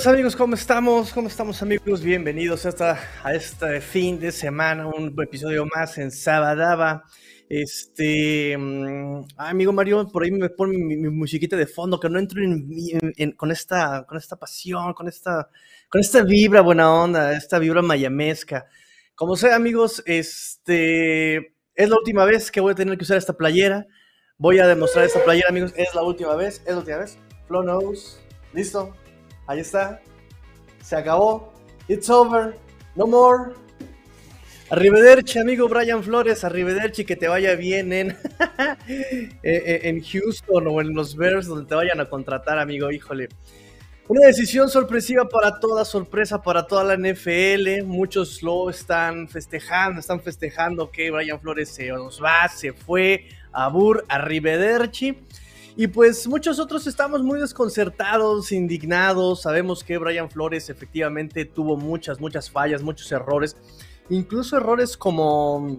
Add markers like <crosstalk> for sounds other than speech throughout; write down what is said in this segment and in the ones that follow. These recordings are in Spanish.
tardes amigos, ¿cómo estamos? ¿Cómo estamos amigos? Bienvenidos a, a este fin de semana, un episodio más en Sabadaba. Este, mm, amigo Mario, por ahí me pone mi, musiquita de fondo, que no entro con, esta, con esta pasión, con esta, con esta vibra buena onda, esta vibra mayamesca. Como sea amigos, este, es la última vez que voy a tener que usar esta playera. Voy a demostrar esta playera, amigos, es la última vez, es la última vez. Flow Nose, listo. Ahí está. Se acabó. It's over. No more. Arrivederci, amigo Brian Flores. Arrivederci, que te vaya bien <laughs> en, en Houston o en los Bears, donde te vayan a contratar, amigo. Híjole. Una decisión sorpresiva para toda, sorpresa para toda la NFL. Muchos lo están festejando, están festejando que Brian Flores se nos va, se fue a Bur, arrivederci. Y pues muchos otros estamos muy desconcertados, indignados. Sabemos que Brian Flores efectivamente tuvo muchas, muchas fallas, muchos errores. Incluso errores como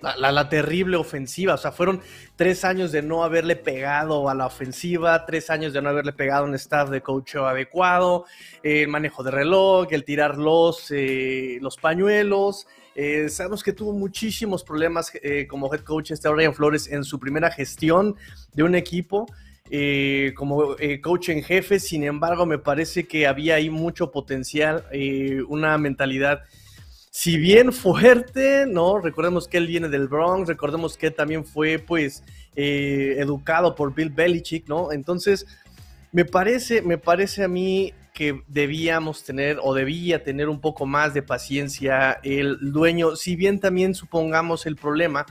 la, terrible ofensiva. O sea, fueron tres años de no haberle pegado a la ofensiva, tres años de no haberle pegado a un staff de coach adecuado, el manejo de reloj, el tirar los, eh, los pañuelos. Eh, sabemos que tuvo muchísimos problemas eh, como head coach este Brian Flores en su primera gestión de un equipo. Eh, como coach en jefe, sin embargo me parece que había ahí mucho potencial, una mentalidad si bien fuerte, ¿no? Recordemos que él viene del Bronx, recordemos que también fue pues educado por Bill Belichick, ¿no? Entonces, me parece, me parece a mí que debíamos tener o debía tener un poco más de paciencia el dueño, si bien también supongamos el problema,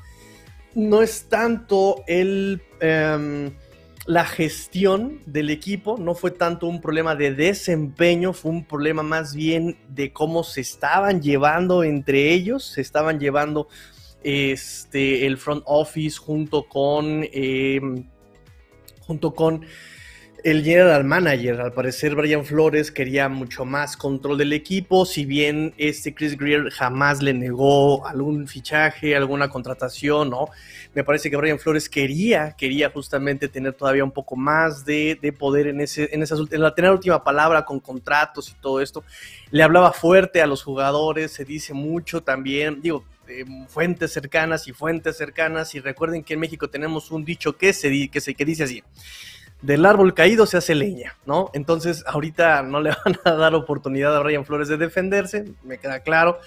no es tanto el, em, la gestión del equipo, no fue tanto un problema de desempeño, fue un problema más bien de cómo se estaban llevando entre ellos, se estaban llevando este, el front office junto con... Em, junto con el general manager, al parecer Brian Flores quería mucho más control del equipo, si bien este Chris Greer jamás le negó algún fichaje, alguna contratación, ¿no? Me parece que Brian Flores quería, quería justamente tener todavía un poco más de, poder en, ese, en, esas, en la tener última palabra con contratos y todo esto. Le hablaba fuerte a los jugadores, se dice mucho también, digo, fuentes cercanas y fuentes cercanas, y recuerden que en México tenemos un dicho que, se, que, se, que dice así del árbol caído se hace leña, ¿no? Entonces, ahorita no le <laughs> van a dar oportunidad a Brian Flores de defenderse, me queda claro.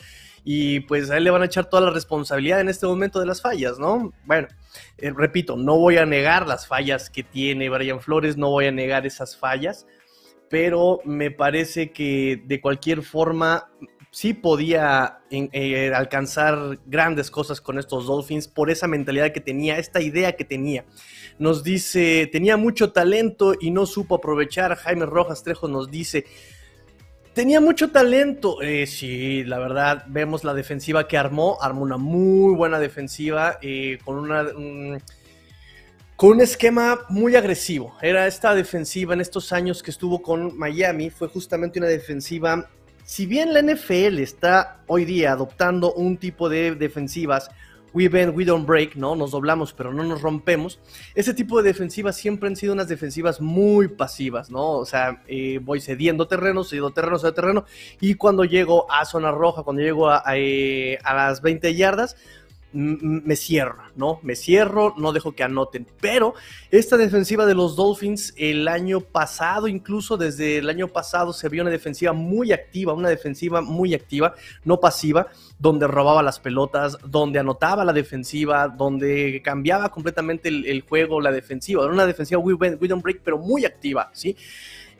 Y pues a él le van a echar toda la responsabilidad en este momento de las fallas, ¿no? Bueno, eh, repito, no voy a negar las fallas que tiene Brian Flores, no voy a negar esas fallas, pero me parece que de cualquier forma sí podía eh, alcanzar grandes cosas con estos Dolphins por esa mentalidad que tenía, esta idea que tenía. Nos dice, tenía mucho talento y no supo aprovechar. Jaime Rojas Trejo nos dice, tenía mucho talento. Eh, sí, la verdad, vemos la defensiva que armó. Armó una muy buena defensiva eh, con una... Un, con un esquema muy agresivo. Era esta defensiva en estos años que estuvo con Miami, fue justamente una defensiva si bien la NFL está hoy día adoptando un tipo de defensivas, we bend, we don't break, ¿no? Nos doblamos, pero no nos rompemos. Ese tipo de defensivas siempre han sido unas defensivas muy pasivas, ¿no? O sea, eh, voy cediendo terreno, cediendo terreno, cediendo terreno, y cuando llego a zona roja, cuando llego a, eh, las 20 yardas, me cierro, ¿no? Me cierro, no dejo que anoten. Pero esta defensiva de los Dolphins, el año pasado, incluso desde el año pasado, se vio una defensiva muy activa, una defensiva muy activa, no pasiva, donde robaba las pelotas, donde anotaba la defensiva, donde cambiaba completamente el, juego, la defensiva. Era una defensiva we, we don't break, pero muy activa, ¿sí?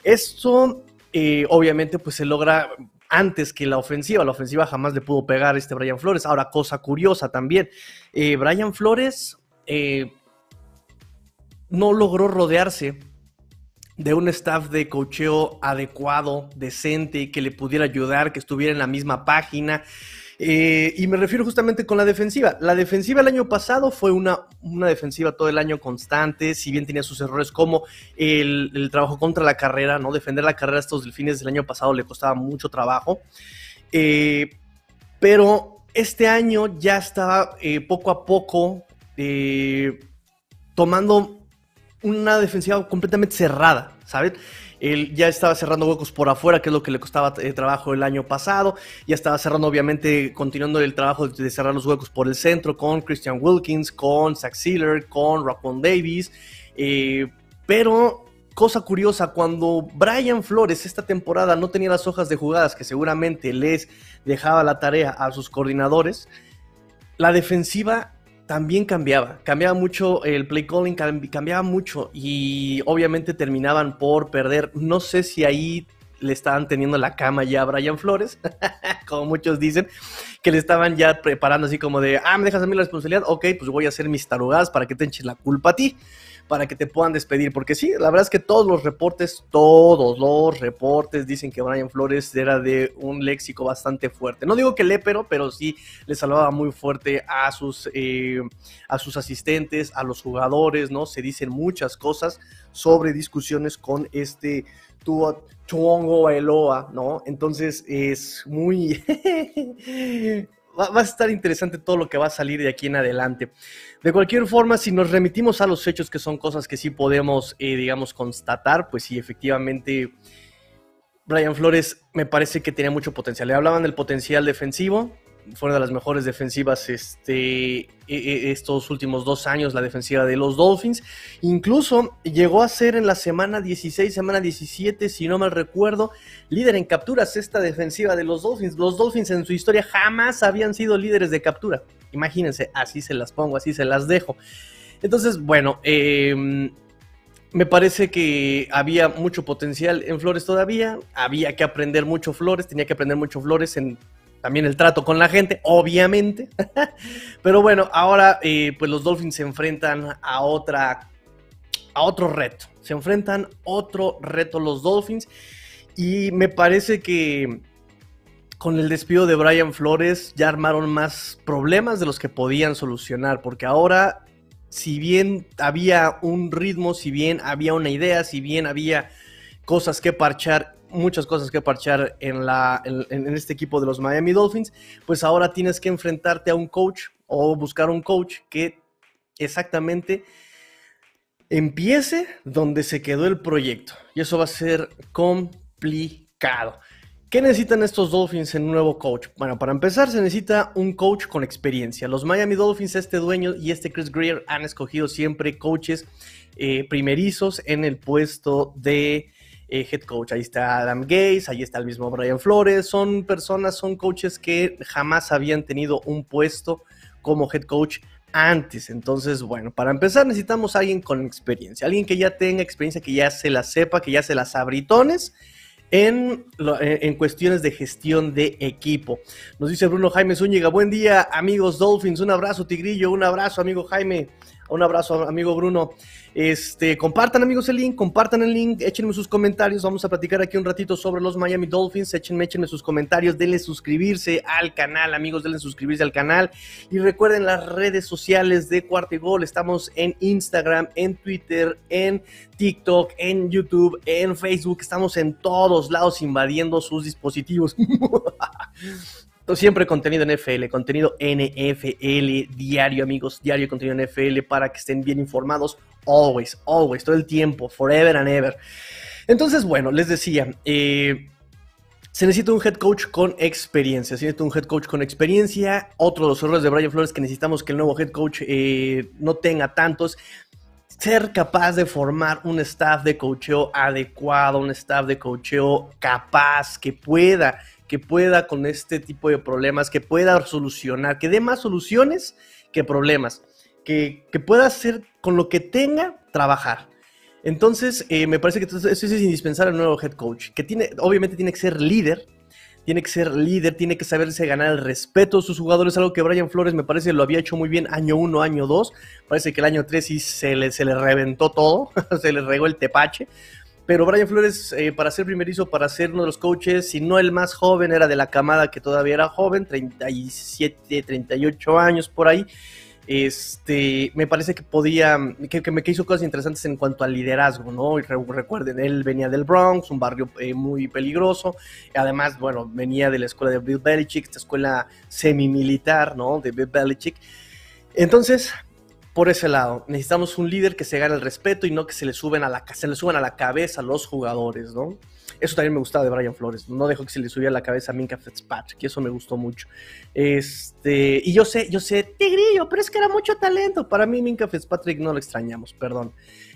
Esto, eh, obviamente, pues se logra antes que la ofensiva. La ofensiva jamás le pudo pegar a este Brian Flores. Ahora, cosa curiosa también, eh, Brian Flores eh, no logró rodearse de un staff de cocheo adecuado, decente, que le pudiera ayudar, que estuviera en la misma página. Eh, y me refiero justamente con la defensiva. La defensiva el año pasado fue una, una defensiva todo el año constante, si bien tenía sus errores como el, trabajo contra la carrera, ¿no? Defender la carrera a estos delfines del año pasado le costaba mucho trabajo. Eh, pero este año ya estaba eh, poco a poco tomando una defensiva completamente cerrada, ¿saben? Él ya estaba cerrando huecos por afuera, que es lo que le costaba eh, trabajo el año pasado. Ya estaba cerrando, obviamente, continuando el trabajo de cerrar los huecos por el centro con Christian Wilkins, con Zach Sealer, con Raquan Davis. Eh, pero, cosa curiosa, cuando Brian Flores esta temporada no tenía las hojas de jugadas que seguramente les dejaba la tarea a sus coordinadores, la defensiva también cambiaba, cambiaba mucho el play calling, cambiaba mucho y obviamente terminaban por perder. No sé si ahí le estaban teniendo la cama ya a Brian Flores, <laughs> como muchos dicen, que le estaban ya preparando así como de, ah, me dejas a mí la responsabilidad, ok, pues voy a hacer mis tarugadas para que te eches la culpa a ti para que te puedan despedir. Porque sí, la verdad es que todos los reportes, todos los reportes dicen que Brian Flores era de un léxico bastante fuerte. No digo que lépero, pero sí le salvaba muy fuerte a sus, eh, a sus asistentes, a los jugadores, ¿no? Se dicen muchas cosas sobre discusiones con este Tuongo Eloa, ¿no? Entonces es muy... <laughs> va, a estar interesante todo lo que va a salir de aquí en adelante. De cualquier forma, si nos remitimos a los hechos, que son cosas que sí podemos, eh, digamos, constatar, pues sí, efectivamente, Brian Flores me parece que tenía mucho potencial. Le hablaban del potencial defensivo, fue una de las mejores defensivas este, e, e, estos últimos dos años, la defensiva de los Dolphins. Incluso llegó a ser en la semana 16, semana 17, si no mal recuerdo, líder en capturas esta defensiva de los Dolphins. Los Dolphins en su historia jamás habían sido líderes de captura. Imagínense, así se las pongo, así se las dejo. Entonces, bueno, em, me parece que había mucho potencial en Flores todavía, había que aprender mucho Flores, tenía que aprender mucho Flores en también el trato con la gente, obviamente. <laughs> Pero bueno, ahora eh, pues los Dolphins se enfrentan a otra, a otro reto. Se enfrentan otro reto los Dolphins y me parece que con el despido de Brian Flores ya armaron más problemas de los que podían solucionar, porque ahora, si bien había un ritmo, si bien había una idea, si bien había cosas que parchar, muchas cosas que parchar en, la, en, este equipo de los Miami Dolphins, pues ahora tienes que enfrentarte a un coach o buscar un coach que exactamente empiece donde se quedó el proyecto. Y eso va a ser complicado. ¿Qué necesitan estos Dolphins en un nuevo coach? Bueno, para empezar se necesita un coach con experiencia. Los Miami Dolphins, este dueño y este Chris Greer han escogido siempre coaches eh, primerizos en el puesto de eh, head coach. Ahí está Adam Gates, ahí está el mismo Brian Flores. Son personas, son coaches que jamás habían tenido un puesto como head coach antes. Entonces, bueno, para empezar necesitamos a alguien con experiencia, alguien que ya tenga experiencia, que ya se la sepa, que ya se las abritones en, en, cuestiones de gestión de equipo. Nos dice Bruno Jaime Zúñiga, buen día amigos Dolphins, un abrazo Tigrillo, un abrazo amigo Jaime, un abrazo amigo Bruno. Este, compartan amigos el link, compartan el link, échenme sus comentarios, vamos a platicar aquí un ratito sobre los Miami Dolphins, échenme, échenme sus comentarios, denle suscribirse al canal, amigos, denle suscribirse al canal. Y recuerden las redes sociales de Cuarto Gol, estamos en Instagram, en Twitter, en TikTok, en YouTube, en Facebook, estamos en todos lados invadiendo sus dispositivos. <laughs> Siempre contenido NFL, contenido NFL diario, amigos, diario contenido NFL para que estén bien informados. Always, always, todo el tiempo, forever and ever. Entonces, bueno, les decía, eh, se necesita un head coach con experiencia. Se necesita un head coach con experiencia. Otro de los errores de Brian Flores que necesitamos que el nuevo head coach eh, no tenga tantos. Ser capaz de formar un staff de coacheo adecuado, un staff de coacheo capaz, que pueda que pueda con este tipo de problemas, que pueda solucionar, que dé más soluciones que problemas, que, pueda hacer con lo que tenga, trabajar. Entonces, eh, me parece que eso es indispensable el nuevo head coach, que tiene, obviamente tiene que ser líder, tiene que ser líder, tiene que saberse ganar el respeto de sus jugadores, algo que Brian Flores me parece lo había hecho muy bien año 1, año 2, parece que el año 3 sí se le, se le reventó todo, <laughs> se le regó el tepache, pero Brian Flores, eh, para ser primerizo, para ser uno de los coaches, si no el más joven, era de la camada que todavía era joven, 37, 38 años por ahí. Este, me parece que podía, que, me hizo cosas interesantes en cuanto al liderazgo, ¿no? Y recuerden, él venía del Bronx, un barrio eh, muy peligroso. Además, bueno, venía de la escuela de Bill Belichick, esta escuela semi-militar, ¿no? De Bill Belichick. Entonces, por ese lado. Necesitamos un líder que se gane el respeto y no que se le suben a la, se le suban a la cabeza a los jugadores, ¿no? Eso también me gustaba de Brian Flores. No dejó que se le subiera la cabeza a Minka Fitzpatrick, eso me gustó mucho. Este, y yo sé, yo sé, Tigrillo, pero es que era mucho talento. Para mí, Minka Fitzpatrick no lo extrañamos, perdón.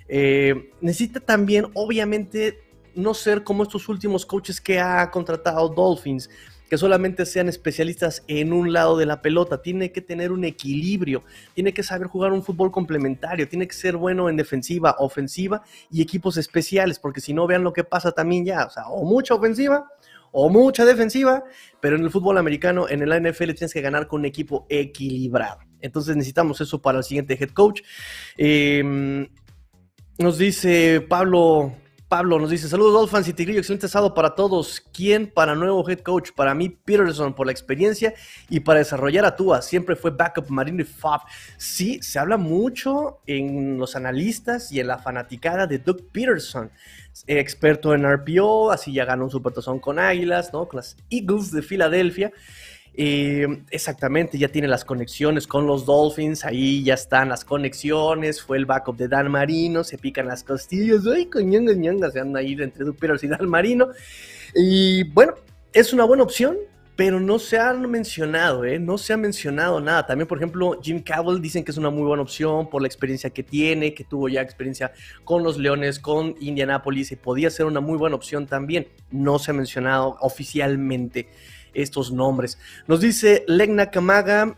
Eh, necesita también, obviamente, no ser como estos últimos coaches que ha contratado Dolphins, que solamente sean especialistas en un lado de la pelota. Tiene que tener un equilibrio, tiene que saber jugar un fútbol complementario, tiene que ser bueno en defensiva, ofensiva y equipos especiales, porque si no vean lo que pasa también ya, o sea, o mucha ofensiva o mucha defensiva, pero en el fútbol americano, en el NFL tienes que ganar con un equipo equilibrado. Entonces necesitamos eso para el siguiente head coach. Em, nos dice Pablo Pablo nos dice, saludos Dolphins y Tigrillo, excelente sábado para todos. ¿Quién para nuevo head coach? Para mí, Peterson, por la experiencia y para desarrollar a Tua. Siempre fue backup Marino y Fab. Sí, se habla mucho en los analistas y en la fanaticada de Doug Peterson. Experto en RPO, así ya ganó un supertazón con Águilas, ¿no? Con las Eagles de Filadelfia. Exactamente, ya tiene las conexiones con los Dolphins, ahí ya están las conexiones, fue el backup de Dan Marino, se pican las costillas, ay, se andan ahí entre Duperos y Dan Marino. Y bueno, es una buena opción, pero no se han mencionado, ¿eh? no se ha mencionado nada. También, por ejemplo, Jim Cavell dicen que es una muy buena opción por la experiencia que tiene, que tuvo ya experiencia con los Leones, con Indianapolis, y podía ser una muy buena opción también. No se ha mencionado oficialmente estos nombres. Nos dice Legna Kamaga,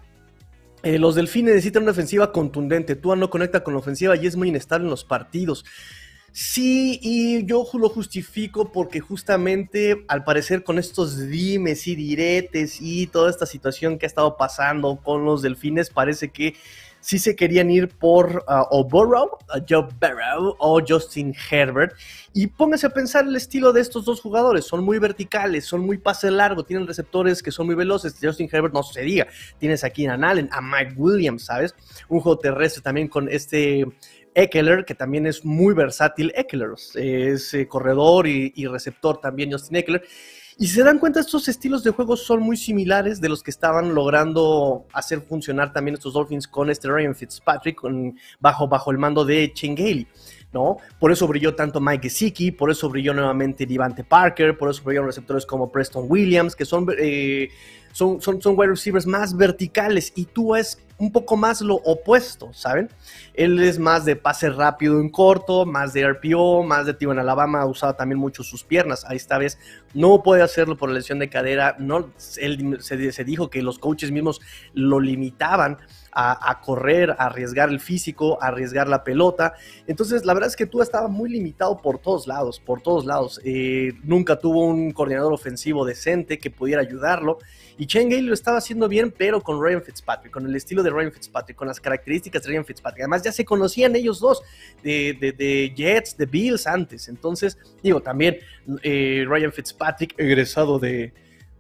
eh, los delfines necesitan una ofensiva contundente. Tua no conecta con la ofensiva y es muy inestable en los partidos. Sí, y yo lo justifico porque justamente al parecer con estos dimes y diretes y toda esta situación que ha estado pasando con los delfines, parece que sí se querían ir por uh, Joe Burrow o Justin Herbert. Y póngase a pensar el estilo de estos dos jugadores. Son muy verticales, son muy pase largo, tienen receptores que son muy veloces. Justin Herbert no se diga. Tienes aquí a Allen, a Mike Williams, ¿sabes? Un juego terrestre también con este Eckler, que también es muy versátil. Eckler es eh, corredor y receptor también, Justin Eckler. Y se dan cuenta, estos estilos de juego son muy similares de los que estaban logrando hacer funcionar también estos Dolphins con este Ryan Fitzpatrick, bajo, el mando de Chengale. ¿No? Por eso brilló tanto Mike Gesicki, por eso brilló nuevamente Devante Parker, por eso brillaron receptores como Preston Williams, que son, eh, son, son, wide receivers más verticales y tú es un poco más lo opuesto, ¿saben? Él es más de pase rápido en corto, más de RPO, más de tío en Alabama, usado también mucho sus piernas. Ahí esta vez no puede hacerlo por la lesión de cadera. No, él se, se dijo que los coaches mismos lo limitaban a, correr, a arriesgar el físico, a arriesgar la pelota. Entonces, la verdad es que tú estaba muy limitado por todos lados, por todos lados. Eh, nunca tuvo un coordinador ofensivo decente que pudiera ayudarlo. Y Gale lo estaba haciendo bien, pero con Ryan Fitzpatrick, con el estilo de Ryan Fitzpatrick, con las características de Ryan Fitzpatrick. Además, ya se conocían ellos dos de, de, Jets, de Bills antes. Entonces, digo, también eh, Ryan Fitzpatrick, egresado de,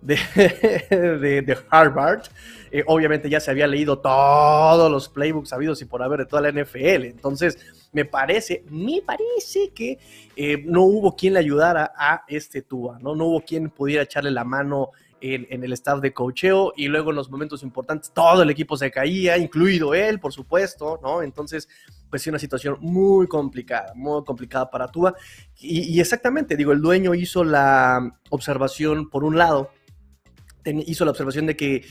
<laughs> de, de, Harvard, eh, obviamente ya se había leído todos los playbooks sabidos y por haber de toda la NFL. Entonces, me parece, me parece que eh, no hubo quien le ayudara a este Tua, ¿no? No hubo quien pudiera echarle la mano en, el staff de cocheo y luego en los momentos importantes todo el equipo se caía, incluido él, por supuesto, ¿no? Entonces, pues sí, una situación muy complicada, muy complicada para Tua. Y, exactamente, digo, el dueño hizo la observación, por un lado, hizo la observación de que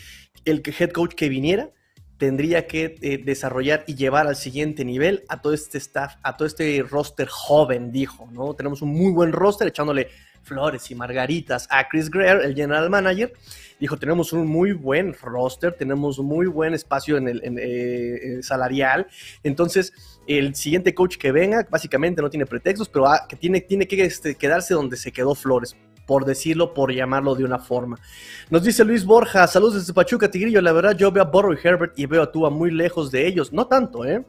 el head coach que viniera tendría que eh, desarrollar y llevar al siguiente nivel a todo este staff, a todo este roster joven, dijo, ¿no? Tenemos un muy buen roster echándole flores y margaritas a Chris Greer, el general manager. Dijo, tenemos un muy buen roster, tenemos muy buen espacio en el eh, salarial. Entonces, el siguiente coach que venga, básicamente no tiene pretextos, pero que tiene, tiene que este, quedarse donde se quedó Flores por decirlo, por llamarlo de una forma. Nos dice Luis Borja, saludos desde Pachuca, Tigrillo. La verdad, yo veo a Borro y Herbert y veo a Tua muy lejos de ellos. No tanto, ¿eh?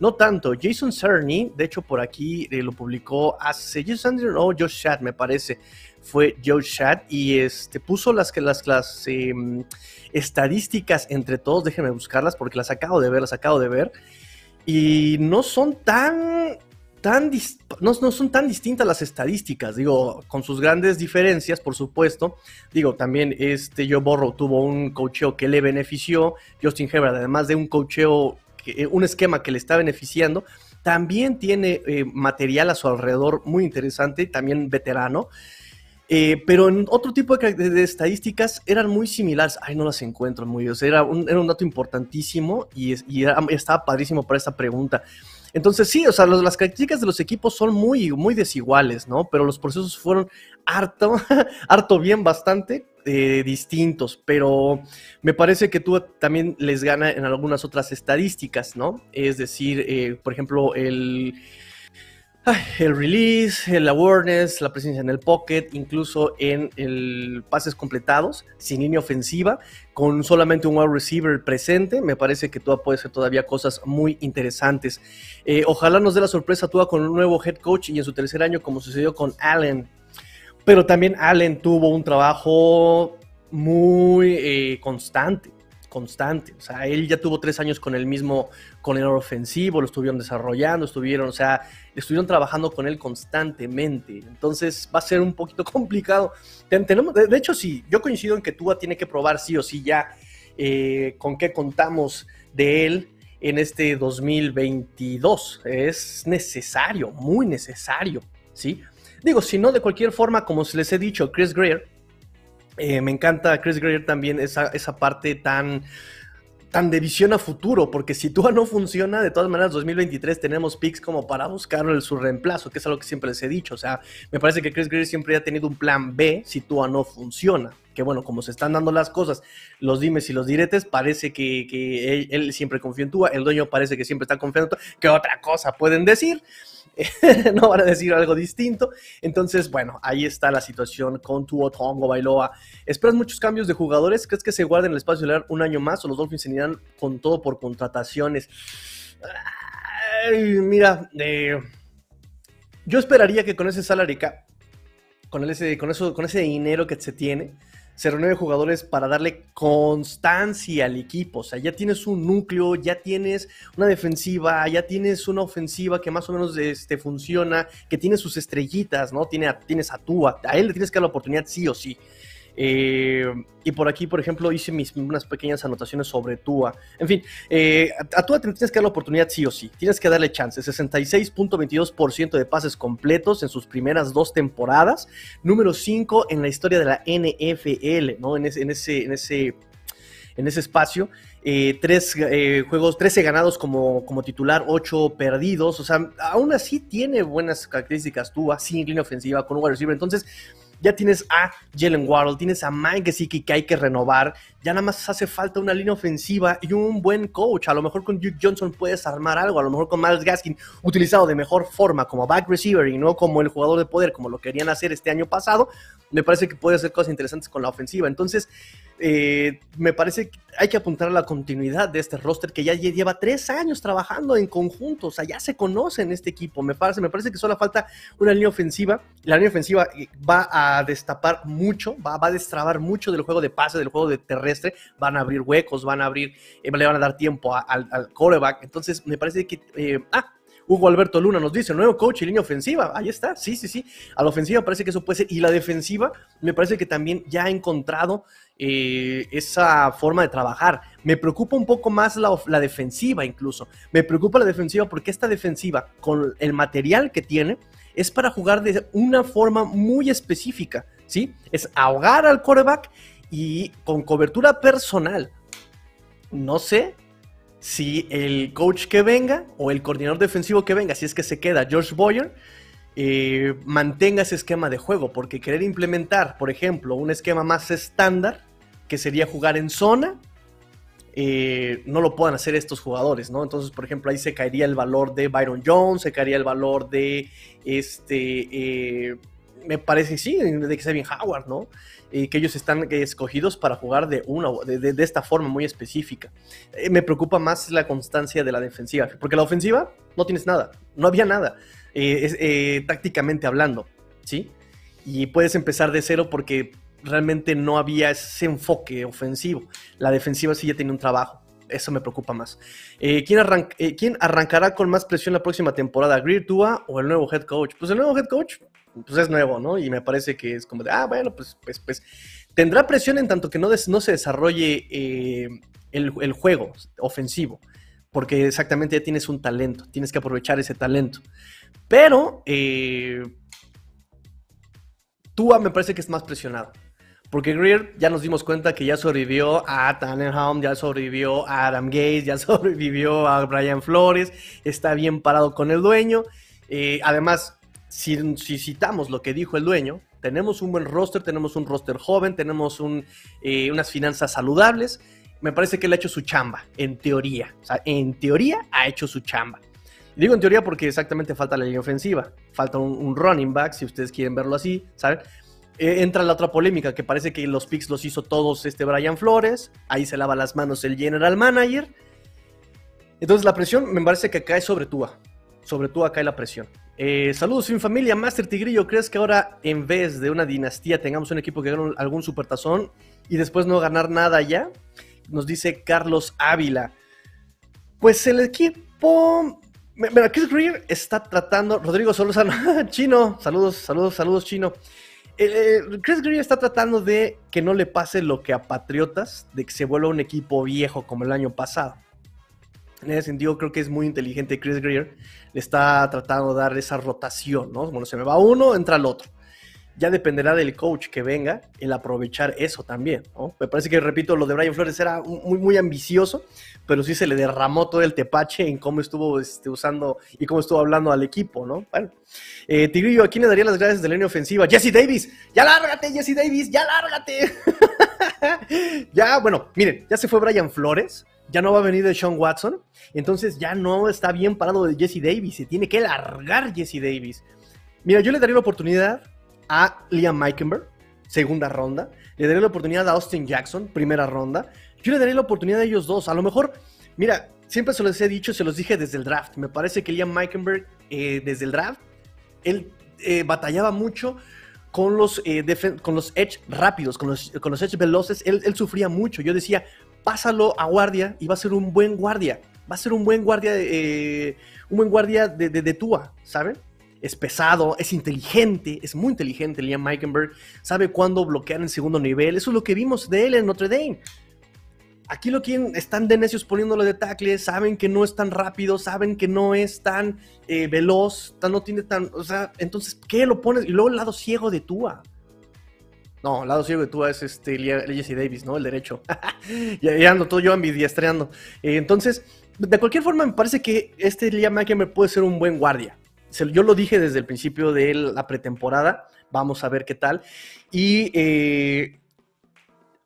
No tanto. Jason Cerny, de hecho por aquí eh, lo publicó hace Jason o Josh Shad, me parece. Fue Josh Shad y este, puso las, las, las em, estadísticas entre todos. Déjenme buscarlas porque las acabo de ver, las acabo de ver. Y no son tan Tan no, no, son tan distintas las estadísticas, digo, con sus grandes diferencias, por supuesto. Digo, también este Joe Borro tuvo un cocheo que le benefició. Justin Herbert, además de un cocheo un esquema que le está beneficiando. También tiene material a su alrededor muy interesante, también veterano. Eh, pero en otro tipo de, estadísticas eran muy similares. Ay, no las encuentro muy. Sea, era un, era un dato importantísimo y, estaba padrísimo para esta pregunta. Entonces, sí, o sea, las características de los equipos son muy, muy desiguales, ¿no? Pero los procesos fueron harto, <laughs> harto bien, bastante eh, distintos. Pero me parece que tú también les gana en algunas otras estadísticas, ¿no? Es decir, eh, por ejemplo, el el release, el awareness, la presencia en el pocket, incluso en el pases completados, sin línea ofensiva, con solamente un wide receiver presente, me parece que tú puede ser todavía cosas muy interesantes. Eh, ojalá nos dé la sorpresa tú con un nuevo head coach y en su tercer año, como sucedió con Allen. Pero también Allen tuvo un trabajo muy eh, constante constante. O sea, él ya tuvo tres años con el mismo con el ofensivo, lo estuvieron desarrollando, estuvieron, o sea, estuvieron trabajando con él constantemente. Entonces va a ser un poquito <laughs> complicado. De, hecho, sí, yo coincido en que Tua tiene que probar sí o sí ya eh, con qué contamos de él en este 2022. Es necesario, muy necesario, ¿sí? Digo, si no, de cualquier forma, como se les he dicho, Chris Greer eh, me encanta Chris Greer también, esa, esa parte tan, tan de visión a futuro, porque si Tua <laughs> no funciona, de todas maneras, 2023 tenemos picks como para buscar su reemplazo, que es algo que siempre les he dicho. O sea, me parece que Chris Greer siempre ha tenido un plan B si Tua no funciona. Que bueno, como se están dando las cosas, los dimes y los diretes, parece que, él, siempre confía en Tua, el dueño parece que siempre está confiando en Tua. ¿Qué otra cosa pueden decir? <laughs> no van a decir algo distinto. Entonces, bueno, ahí está la situación con tu Tongo Bailoa. ¿Esperas muchos cambios de jugadores? ¿Crees que se guarden el espacio de un año más o los Dolphins se irán con todo por contrataciones? mira, eh, yo esperaría que con ese salary cap, con, ese, con, eso, con ese dinero que se tiene, se renueve jugadores para darle constancia al equipo. O sea, ya tienes un núcleo, ya tienes una defensiva, ya tienes una ofensiva que más o menos este, funciona, que tiene sus estrellitas, ¿no? Tiene, tienes a Tua, a él le tienes que dar la oportunidad sí o sí. Eh, y por aquí, por ejemplo, hice mis, unas pequeñas anotaciones sobre Tua. En fin, eh, a Tua tienes que dar la oportunidad sí o sí. Tienes que darle chance. 66.22% de pases completos en sus primeras dos temporadas. Número 5 en la historia de la NFL, ¿no? En ese, en ese, en ese, en ese espacio. Eh, tres juegos, 13 ganados como, como titular, 8 perdidos. O sea, aún así tiene buenas características Tua, sin línea ofensiva, con un wide receiver. Entonces, ya tienes a Jalen Waddle, tienes a Mike Gesicki que hay que renovar. Ya nada más hace falta una línea ofensiva y un buen coach. A lo mejor con Duke Johnson puedes armar algo. A lo mejor con Miles Gaskin utilizado de mejor forma como back receiver y no como el jugador de poder como lo querían hacer este año pasado. Me parece que puede hacer cosas interesantes con la ofensiva. Entonces, eh, me parece que hay que apuntar a la continuidad de este roster que ya lleva tres años trabajando en conjunto, o sea, ya se conoce en este equipo, me parece, me parece que solo falta una línea ofensiva, la línea ofensiva eh, va a destapar mucho, va, a destrabar mucho del juego de pase, del juego de terrestre, van a abrir huecos, van a abrir, eh, le van a dar tiempo al, al quarterback, entonces me parece que, ah, Hugo Alberto Luna nos dice, nuevo coach y línea ofensiva. Ahí está, sí, sí, sí. A la ofensiva parece que eso puede ser. Y la defensiva me parece que también ya ha encontrado eh, esa forma de trabajar. Me preocupa un poco más la, defensiva incluso. Me preocupa la defensiva porque esta defensiva, con el material que tiene, es para jugar de una forma muy específica, ¿sí? Es ahogar al quarterback y con cobertura personal. No sé si el coach que venga o el coordinador defensivo que venga, si es que se queda George Boyer, eh, mantenga ese esquema de juego, porque querer implementar, por ejemplo, un esquema más estándar, que sería jugar en zona, eh, no lo puedan hacer estos jugadores, ¿no? Entonces, por ejemplo, ahí se caería el valor de Byron Jones, se caería el valor de este, eh, me parece, sí, de bien Howard, ¿no? y que ellos están escogidos para jugar de una de, esta forma muy específica. Eh, me preocupa más la constancia de la defensiva, porque la ofensiva no tienes nada, no había nada, eh, eh, tácticamente hablando, ¿sí? Y puedes empezar de cero porque realmente no había ese enfoque ofensivo. La defensiva sí ya tenía un trabajo. Eso me preocupa más. ¿quién, ¿quién, arrancará con más presión la próxima temporada? ¿Greer Tua o el nuevo head coach? Pues el nuevo head coach pues es nuevo, ¿no? Y me parece que es como de, ah, bueno, pues, pues, pues tendrá presión en tanto que no, no se desarrolle eh, el, juego ofensivo. porque exactamente ya tienes un talento, tienes que aprovechar ese talento. Pero eh, Tua me parece que es más presionado. Porque Greer ya nos dimos cuenta que ya sobrevivió a Tannenbaum, ya sobrevivió a Adam Gates, ya <laughs> sobrevivió a Brian Flores, está bien parado con el dueño. Eh, además, si, citamos lo que dijo el dueño, tenemos un buen roster, tenemos un roster joven, tenemos eh, unas finanzas saludables. Me parece que él ha hecho su chamba, en teoría. O sea, en teoría ha hecho su chamba. digo en teoría porque exactamente falta la línea ofensiva. Falta un, un running back, si ustedes quieren verlo así, ¿saben? Eh, entra la otra polémica, que parece que los picks los hizo todos este Brian Flores. Ahí se lava las manos el general manager. Entonces la presión me parece que cae sobre Tua. Sobre Tua cae la presión. Eh, saludos, sin familia. Master Tigrillo, ¿crees que ahora en vez de una dinastía tengamos un equipo que gane algún supertazón y después no ganar nada ya? Nos dice Carlos Ávila. Pues el equipo... Mira, Chris Greer está tratando... Rodrigo Solozano, <laughs> chino. Saludos, saludos, saludos, chino. Chris Greer está tratando de que no le pase lo que a Patriotas, de que se vuelva un equipo viejo como el año pasado. En ese sentido, creo que es muy inteligente Chris Greer. Le está tratando de dar esa rotación, ¿no? Bueno, se me va uno, entra el otro. Ya dependerá del coach que venga el aprovechar eso también. Me parece que, repito, lo de Brian Flores era muy, muy ambicioso, pero sí se le derramó todo el tepache en cómo estuvo este, usando y cómo estuvo hablando al equipo, ¿no? Bueno, eh, Tigrillo, ¿a quién le daría las gracias de la línea ofensiva? Jesse Davis, ya lárgate, Jesse Davis, ya lárgate. <laughs> ya, bueno, miren, ya se fue Brian Flores, ya no va a venir de Sean Watson, entonces ya no está bien parado de Jesse Davis, se tiene que largar Jesse Davis. Mira, yo le daría la oportunidad a Liam Meikenberg, segunda ronda, le daría la oportunidad a Austin Jackson, primera ronda, yo le daría la oportunidad a ellos dos. A lo mejor, mira, siempre se los he dicho, se los dije desde el draft. Me parece que Liam Meikenberg, eh, desde el draft, él eh, batallaba mucho con los, eh, con los edge rápidos, con los, con los edge veloces. Él, sufría mucho. Yo decía, pásalo a guardia y va a ser un buen guardia. Va a ser un buen guardia, un buen guardia de, de, de Tua, ¿saben? Es pesado, es inteligente, es muy inteligente Liam Meikenberg, sabe cuándo bloquear en segundo nivel, eso es lo que vimos de él en Notre Dame. Aquí lo quieren, están de necios poniéndolo de tackle, saben que no es tan rápido, saben que no es tan eh, veloz, no tiene tan, o sea, entonces, ¿qué lo pones? Y luego el lado ciego de Tua. No, el lado ciego de Tua es este Jesse Davis, ¿no? El derecho. <laughs> ya, ando todo yo ambidiestreando. Eh, entonces, de cualquier forma, me parece que este Liam me puede ser un buen guardia. Yo lo dije desde el principio de la pretemporada. Vamos a ver qué tal. Y eh,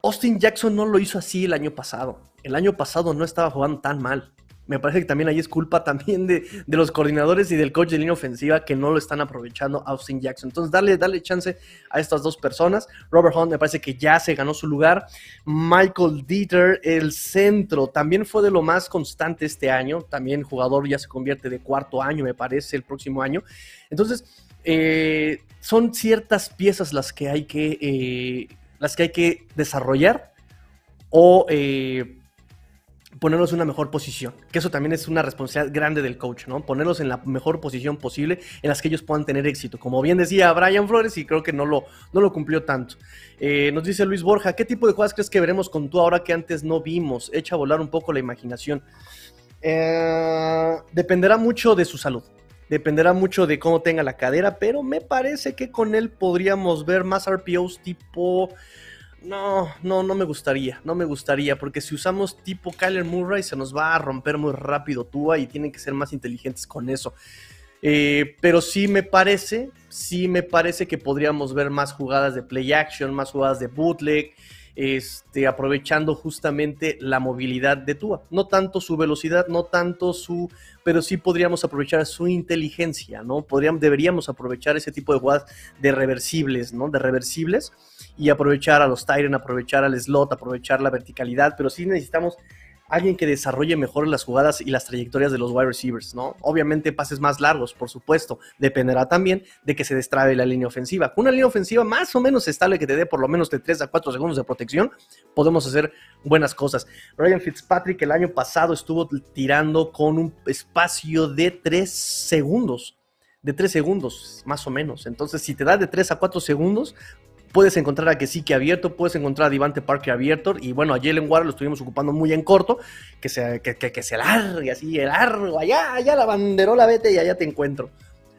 Austin Jackson no lo hizo así el año pasado. El año pasado no estaba jugando tan mal. Me parece que también ahí es culpa también de, los coordinadores y del coach de línea ofensiva que no lo están aprovechando Austin Jackson. Entonces, dale, dale chance a estas dos personas. Robert Hunt me parece que ya se ganó su lugar. Michael Dieter, el centro, también fue de lo más constante este año. También jugador ya se convierte de cuarto año, me parece, el próximo año. Entonces, eh, son ciertas piezas las que hay que eh, las que hay que desarrollar o eh, ponerlos en una mejor posición. Que eso también es una responsabilidad grande del coach, ¿no? Ponerlos en la mejor posición posible en las que ellos puedan tener éxito. Como bien decía Brian Flores, y creo que no lo, no lo cumplió tanto. Eh, nos dice Luis Borja, ¿qué tipo de jugadas crees que veremos con tú ahora que antes no vimos? Echa a volar un poco la imaginación. Eh, dependerá mucho de su salud. Dependerá mucho de cómo tenga la cadera, pero me parece que con él podríamos ver más RPOs tipo no, no, no me gustaría, no me gustaría, porque si usamos tipo Kyler Murray se nos va a romper muy rápido Tua y tienen que ser más inteligentes con eso. Eh, pero sí me parece, sí me parece que podríamos ver más jugadas de play action, más jugadas de bootleg, este, aprovechando justamente la movilidad de Tua. No tanto su velocidad, no tanto su, pero sí podríamos aprovechar su inteligencia, ¿no? Podríamos, deberíamos aprovechar ese tipo de jugadas de reversibles, ¿no? De reversibles y aprovechar a los Tyrant, aprovechar al slot, aprovechar la verticalidad, pero sí necesitamos alguien que desarrolle mejor las jugadas y las trayectorias de los wide receivers, ¿no? Obviamente pases más largos, por supuesto, dependerá también de que se destrabe la línea ofensiva. Con una línea ofensiva más o menos estable que te dé por lo menos de 3 a 4 segundos de protección, podemos hacer buenas cosas. Ryan Fitzpatrick el año pasado estuvo tirando con un espacio de 3 segundos, de 3 segundos, más o menos. Entonces, si te da de 3 a 4 segundos, puedes encontrar a Kesiki abierto, puedes encontrar a Divante Parker abierto, y bueno, a Jalen Warren lo estuvimos ocupando muy en corto, que se, que, que, se largue así, el largo, allá, allá la banderola, vete y allá te encuentro.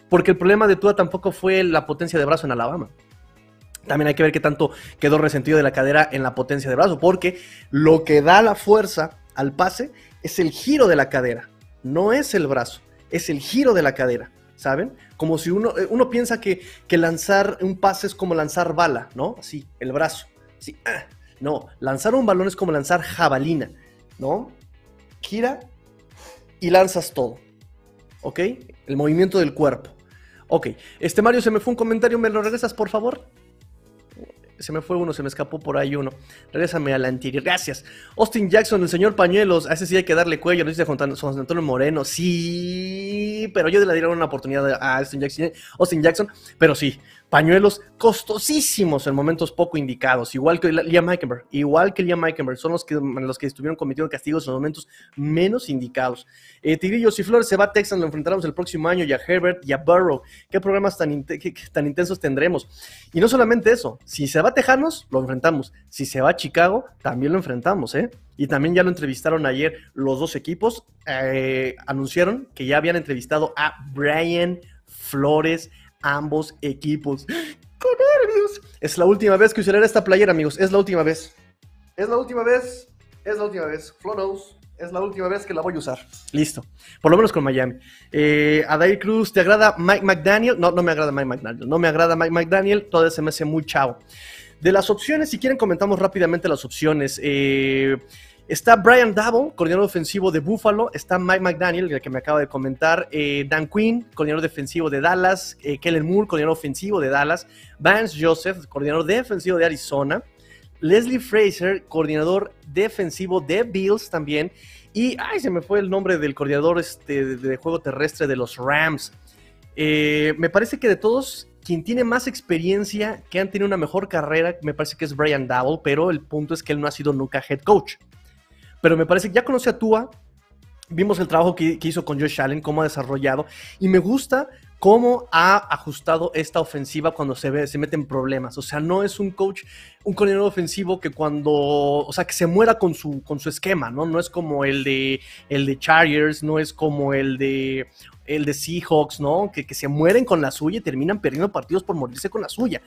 Porque el problema de Tua tampoco fue la potencia de brazo en Alabama. También hay que ver qué tanto quedó resentido de la cadera en la potencia de brazo, porque lo que da la fuerza al pase es el giro de la cadera, no es el brazo, es el giro de la cadera, ¿saben? Como si uno, eh, uno piensa que, que lanzar un pase es como lanzar bala, ¿no? Así, el brazo. Así, ah. No, lanzar un balón es como lanzar jabalina, ¿no? Gira y lanzas todo, ¿ok? El movimiento del cuerpo. Ok, este Mario se me fue un comentario, ¿me lo regresas por favor? Se me fue uno, se me escapó por ahí uno. Regrésame al anterior. Gracias. Austin Jackson, el señor Pañuelos. A ese sí hay que darle cuello. Lo dice Juan Antonio Moreno. Sí, pero yo le daría una oportunidad a Austin Jackson, Austin Jackson. Pero sí, pañuelos costosísimos en momentos poco indicados, igual que Liam Meikenberg, igual que Liam Meikenberg, son los que, los que estuvieron cometiendo castigos en momentos menos indicados. Eh, Tigrillos y Flores se va a Texas, lo enfrentaremos el próximo año, y a Herbert y a Burrow. ¿Qué programas tan, tan intensos tendremos? Y no solamente eso, si se va Tejanos, lo enfrentamos. Si se va a Chicago, también lo enfrentamos, ¿eh? Y también ya lo entrevistaron ayer los dos equipos. Eh, anunciaron que ya habían entrevistado a Brian Flores ambos equipos. ¡Con nervios! Es la última vez que usaré esta playera, amigos. Es la última vez. Es la última vez. Es la última vez. Flonos. Es la última vez que la voy a usar. Listo. Por lo menos con Miami. Eh, Adair Cruz, ¿te agrada Mike McDaniel? No, no me agrada Mike McDaniel. No me agrada Mike McDaniel. Todo se me hace muy chavo. De las opciones, si quieren, comentamos rápidamente las opciones. Eh. Está Brian Dabo, coordinador defensivo de Buffalo. Está Mike McDaniel, el que me acaba de comentar. Eh, Dan Quinn, coordinador defensivo de Dallas. Eh, Kellen Moore, coordinador ofensivo de Dallas. Vance Joseph, coordinador defensivo de Arizona. Leslie Fraser, coordinador defensivo de Bills también. Y, ay, se me fue el nombre del coordinador este, de, juego terrestre de los Rams. Me parece que de todos, quien tiene más experiencia, que han tenido una mejor carrera, me parece que es Brian Dowell, pero el punto es que él no ha sido nunca head coach. Pero me parece que ya conoce a Tua, vimos el trabajo que, hizo con Josh Allen, cómo ha desarrollado, y me gusta cómo ha ajustado esta ofensiva cuando se, ve, mete en problemas. O sea, no es un coach, un coordinador ofensivo que cuando, o sea, que se muera con su, esquema, ¿no? No es como el de, el de Chargers, no es como el de, el de Seahawks, ¿no? Que, que se mueren con la suya y terminan perdiendo partidos por morirse con la suya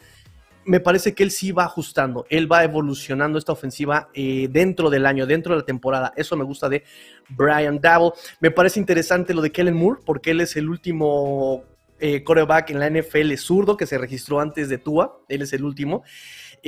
me parece que él sí va ajustando, él va evolucionando esta ofensiva eh, dentro del año, dentro de la temporada. Eso me gusta de Brian Dabble. Me parece interesante lo de Kellen Moore, porque él es el último eh, coreback en la NFL zurdo que se registró antes de Tua, él es el último.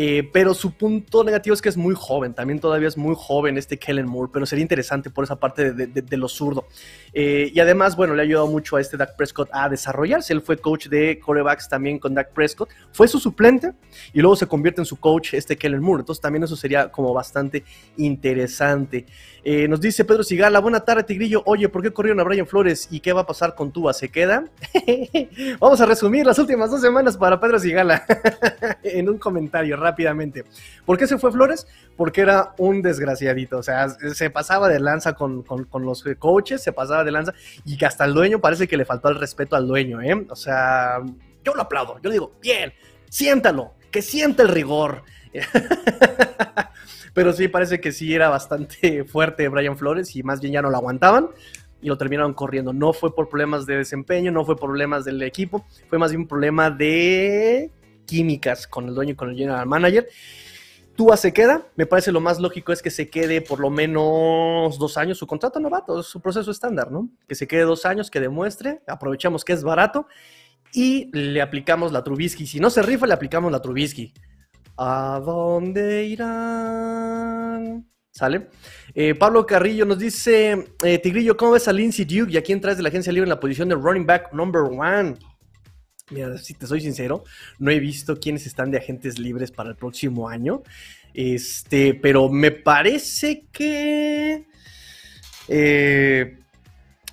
Eh, pero su punto negativo es que es muy joven, también todavía es muy joven este Kellen Moore, pero sería interesante por esa parte de, lo zurdo. Eh, y además, bueno, le ha ayudado mucho a este Dak Prescott a desarrollarse. Él fue coach de corebacks también con Dak Prescott, fue su suplente y luego se convierte en su coach este Kellen Moore. Entonces también eso sería como bastante interesante. Eh, nos dice Pedro Sigala, buena tarde Tigrillo, oye, ¿por qué corrieron a Brian Flores y qué va a pasar con Tuba? ¿Se queda? <laughs> Vamos a resumir las últimas dos semanas para Pedro Sigala <laughs> en un comentario rápidamente. ¿Por qué se fue Flores? Porque era un desgraciadito, o sea, se pasaba de lanza con, los coaches, se pasaba de lanza y que hasta el dueño parece que le faltó el respeto al dueño, ¿eh? O sea, yo lo aplaudo, yo digo, bien, siéntalo, que sienta el rigor. <laughs> Pero sí, parece que sí era bastante <laughs> fuerte Brian Flores y más bien ya no lo aguantaban y lo terminaron corriendo. No fue por problemas de desempeño, no fue problemas del equipo, fue más bien un problema de químicas con el dueño y con el general manager. Tua se queda, me parece lo más lógico es que se quede por lo menos dos años su contrato novato, su proceso estándar, ¿no? Que se quede dos años, que demuestre, aprovechamos que es barato y le aplicamos la Trubisky. Si no se rifa, le aplicamos la Trubisky. ¿A dónde irán? ¿Sale? Eh, Pablo Carrillo nos dice, eh, Tigrillo, ¿cómo ves a Lindsay Duke y a quién traes de la agencia libre en la posición de running back number one? Mira, si te soy sincero, no he visto quiénes están de agentes libres para el próximo año. Este, pero me parece que eh,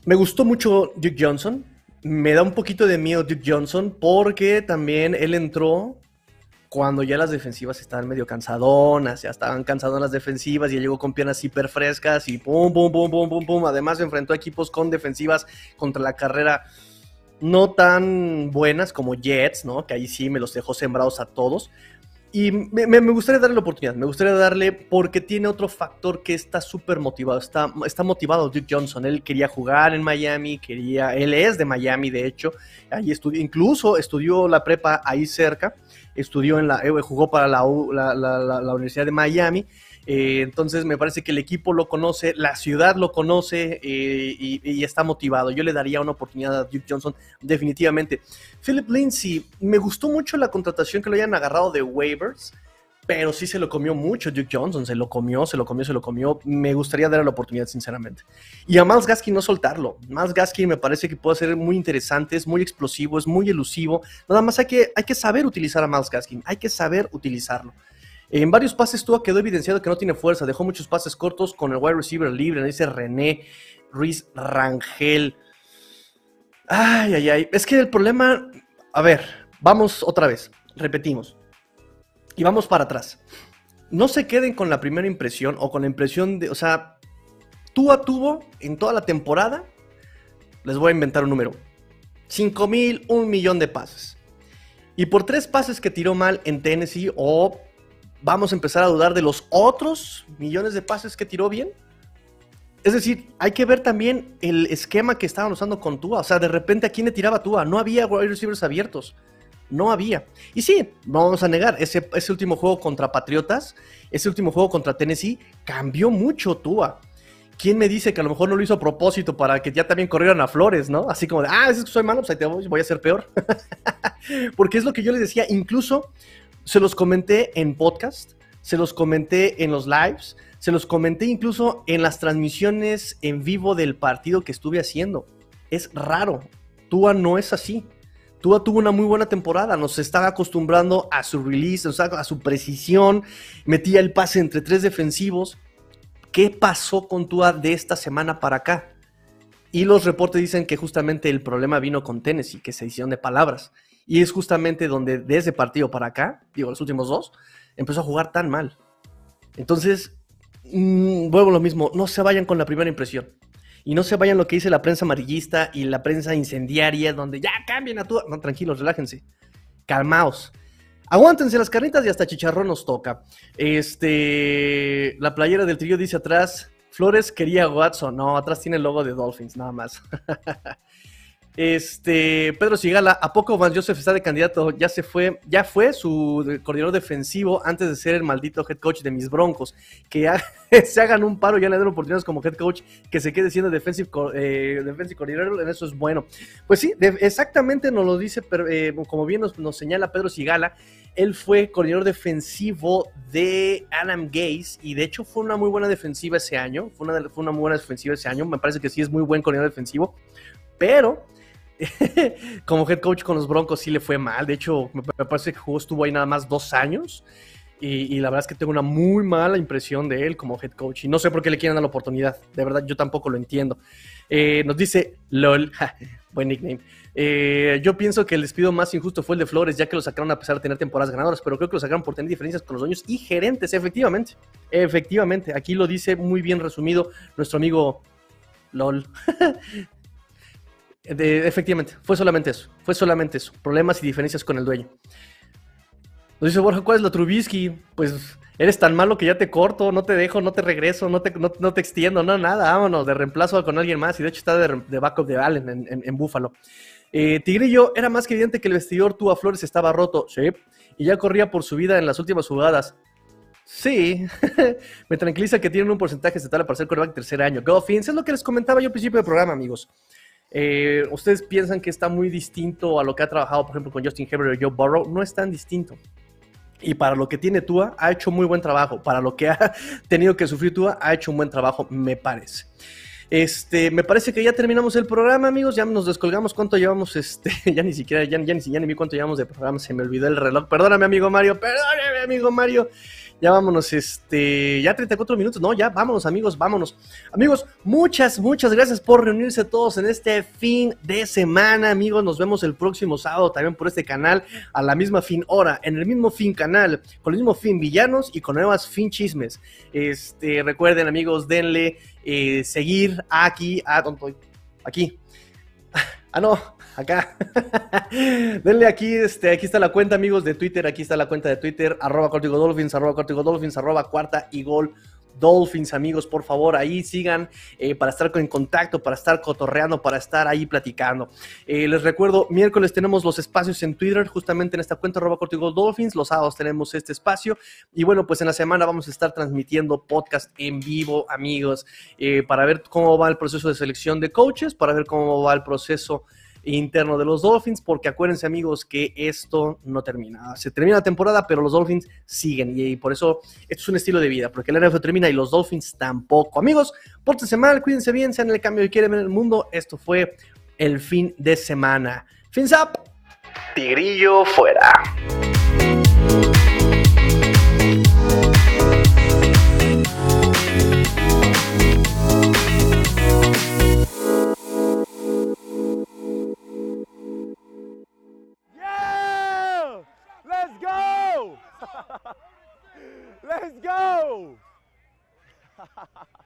me gustó mucho Duke Johnson. Me da un poquito de miedo Duke Johnson porque también él entró cuando ya las defensivas estaban medio cansadonas, ya estaban cansadonas las defensivas y llegó con piernas hiper frescas y pum, pum, pum, pum, pum, pum. Además enfrentó a equipos con defensivas contra la carrera no tan buenas como Jets, ¿no? Que ahí sí me los dejó sembrados a todos. y me, gustaría darle la oportunidad, me gustaría darle porque tiene otro factor que está súper motivado, está, motivado Duke Johnson, él quería jugar en Miami, quería, él es de Miami de hecho, ahí estudió, incluso estudió la prepa ahí cerca, estudió en la, eh, jugó para la Universidad de Miami, eh, entonces me parece que el equipo lo conoce, la ciudad lo conoce eh, y, está motivado. Yo le daría una oportunidad a Duke Johnson definitivamente. Philip Lindsay, me gustó mucho la contratación que lo hayan agarrado de waivers, pero sí se lo comió mucho Duke Johnson, se lo comió, se lo comió, se lo comió. Me gustaría darle la oportunidad sinceramente. Y a Miles Gaskin no soltarlo. Miles Gaskin me parece que puede ser muy interesante, es muy explosivo, es muy elusivo. Nada más que, hay que saber utilizar a Miles Gaskin, hay que saber utilizarlo. En varios pases Tua quedó evidenciado que no tiene fuerza, dejó muchos pases cortos con el wide receiver libre, dice René Ruiz Rangel. Ay, ay, ay. Es que el problema, a ver, vamos otra vez, repetimos. Y vamos para atrás. No se queden con la primera impresión o con la impresión de, o sea, Tua tuvo en toda la temporada, les voy a inventar un número, 5 mil, un millón de pases. Y por tres pases que tiró mal en Tennessee o vamos a empezar a dudar de los otros millones de pases que tiró bien. Es decir, hay que ver también el esquema que estaban usando con Tua. O sea, de repente a quién le tiraba Tua. No había wide receivers abiertos. No había. Y sí, no vamos a negar, ese, último juego contra Patriotas, ese último juego contra Tennessee, cambió mucho Tua. ¿Quién me dice que a lo mejor no lo hizo a propósito para que ya también corrieran a Flores, ¿no? Así como de, ah, es que soy malo, pues ahí voy, voy a ser peor. <laughs> Porque es lo que yo les decía, incluso se los comenté en podcast, se los comenté en los lives, se los comenté incluso en las transmisiones en vivo del partido que estuve haciendo. Es raro. Tua no es así. Tua tuvo una muy buena temporada, nos estaba acostumbrando a su release, a su precisión, metía el pase entre tres defensivos. ¿Qué pasó con Tua de esta semana para acá? Y los reportes dicen que justamente el problema vino con Tennessee, que se hicieron de palabras. Y es justamente donde de ese partido para acá, digo, los últimos dos, empezó a jugar tan mal. Entonces, mm, vuelvo a lo mismo, no se vayan con la primera impresión. Y no se vayan lo que dice la prensa amarillista y la prensa incendiaria, donde ya cambien a tu... No, tranquilos, relájense. Calmaos. Aguántense las carnitas y hasta chicharrón nos toca. Este, la playera del trío dice atrás, Flores quería Watson. No, atrás tiene el logo de Dolphins, nada más. <laughs> Este, Pedro Sigala, ¿a poco Van Joseph está de candidato? Ya se fue, ya fue su coordinador defensivo antes de ser el maldito head coach de mis broncos. Que <laughs> se hagan un paro, ya le den oportunidades como head coach, que se quede siendo defensive, eh, defensive en eso es bueno. Pues sí, exactamente nos lo dice, pero, eh, como bien nos, señala Pedro Sigala, él fue coordinador defensivo de Adam Gaze y de hecho fue una muy buena defensiva ese año, fue una, fue una muy buena defensiva ese año, me parece que sí es muy buen coordinador defensivo, pero <laughs> como head coach con los Broncos sí le fue mal. De hecho, me, parece que jugó, estuvo ahí nada más dos años. Y, la verdad es que tengo una muy mala impresión de él como head coach. Y no sé por qué le quieren dar la oportunidad. De verdad, yo tampoco lo entiendo. Eh, nos dice LOL. <laughs> buen nickname. Eh, yo pienso que el despido más injusto fue el de Flores, ya que lo sacaron a pesar de tener temporadas ganadoras, pero creo que lo sacaron por tener diferencias con los dueños y gerentes, efectivamente. Efectivamente, aquí lo dice muy bien resumido nuestro amigo LOL. <laughs> efectivamente, fue solamente eso. Fue solamente eso. Problemas y diferencias con el dueño. Nos dice Borja, ¿cuál es la Trubisky? Pues eres tan malo que ya te corto, no te dejo, no te regreso, no te, no, te extiendo, no, nada, vámonos, de reemplazo con alguien más. Y de hecho está de, backup de Allen en, en, Búfalo. Eh, Tigrillo, era más que evidente que el vestidor tú a Flores estaba roto. Sí. Y ya corría por su vida en las últimas jugadas. Sí, <laughs> me tranquiliza que tienen un porcentaje estatal para ser coreback tercer año. Goffins, es lo que les comentaba yo al principio del programa, amigos. Eh, ¿Ustedes piensan que está muy distinto a lo que ha trabajado, por ejemplo, con Justin Herbert o Joe Burrow? No es tan distinto. Y para lo que tiene Tua, ha hecho muy buen trabajo. Para lo que ha <laughs> tenido que sufrir Tua, ha hecho un buen trabajo, me parece. Este, me parece que ya terminamos el programa, amigos. Ya nos descolgamos. ¿Cuánto llevamos? Este, <laughs> ya ni siquiera, ya, ni, ya ni vi cuánto llevamos de programa. Se me olvidó el reloj. Perdóname, amigo Mario. Perdóname, amigo Mario. Ya vámonos, este, ya 34 minutos, no, ya vámonos amigos, vámonos. Amigos, muchas, muchas gracias por reunirse todos en este fin de semana, amigos. Nos vemos el próximo sábado también por este canal a la misma fin hora, en el mismo fin canal, con el mismo fin villanos y con nuevas fin chismes. Este, recuerden amigos, denle eh, seguir aquí, a, aquí, Ah, no, <laughs> acá. <laughs> Denle aquí, este, aquí está la cuenta, amigos, de Twitter. Aquí está la cuenta de Twitter, arroba Cortigo Dolphins, arroba Cortigo Dolphins, arroba cuarta y gol Dolphins, amigos, por favor, ahí sigan eh, para estar en contacto, para estar cotorreando, para estar ahí platicando. Eh, les recuerdo, miércoles tenemos los espacios en Twitter, justamente en esta cuenta, arroba Cortigo Dolphins. Los sábados tenemos este espacio. Y bueno, pues en la semana vamos a estar transmitiendo podcast en vivo, amigos, eh, para ver cómo va el proceso de selección de coaches, para ver cómo va el proceso interno de los Dolphins, porque acuérdense amigos que esto no termina. Se termina la temporada, pero los Dolphins siguen y, por eso esto es un estilo de vida, porque el NFL termina y los Dolphins tampoco. Amigos, pórtense mal, cuídense bien, sean el cambio que quieren en el mundo. Esto fue el fin de semana. Fins up. Tigrillo fuera. Let's go! <laughs>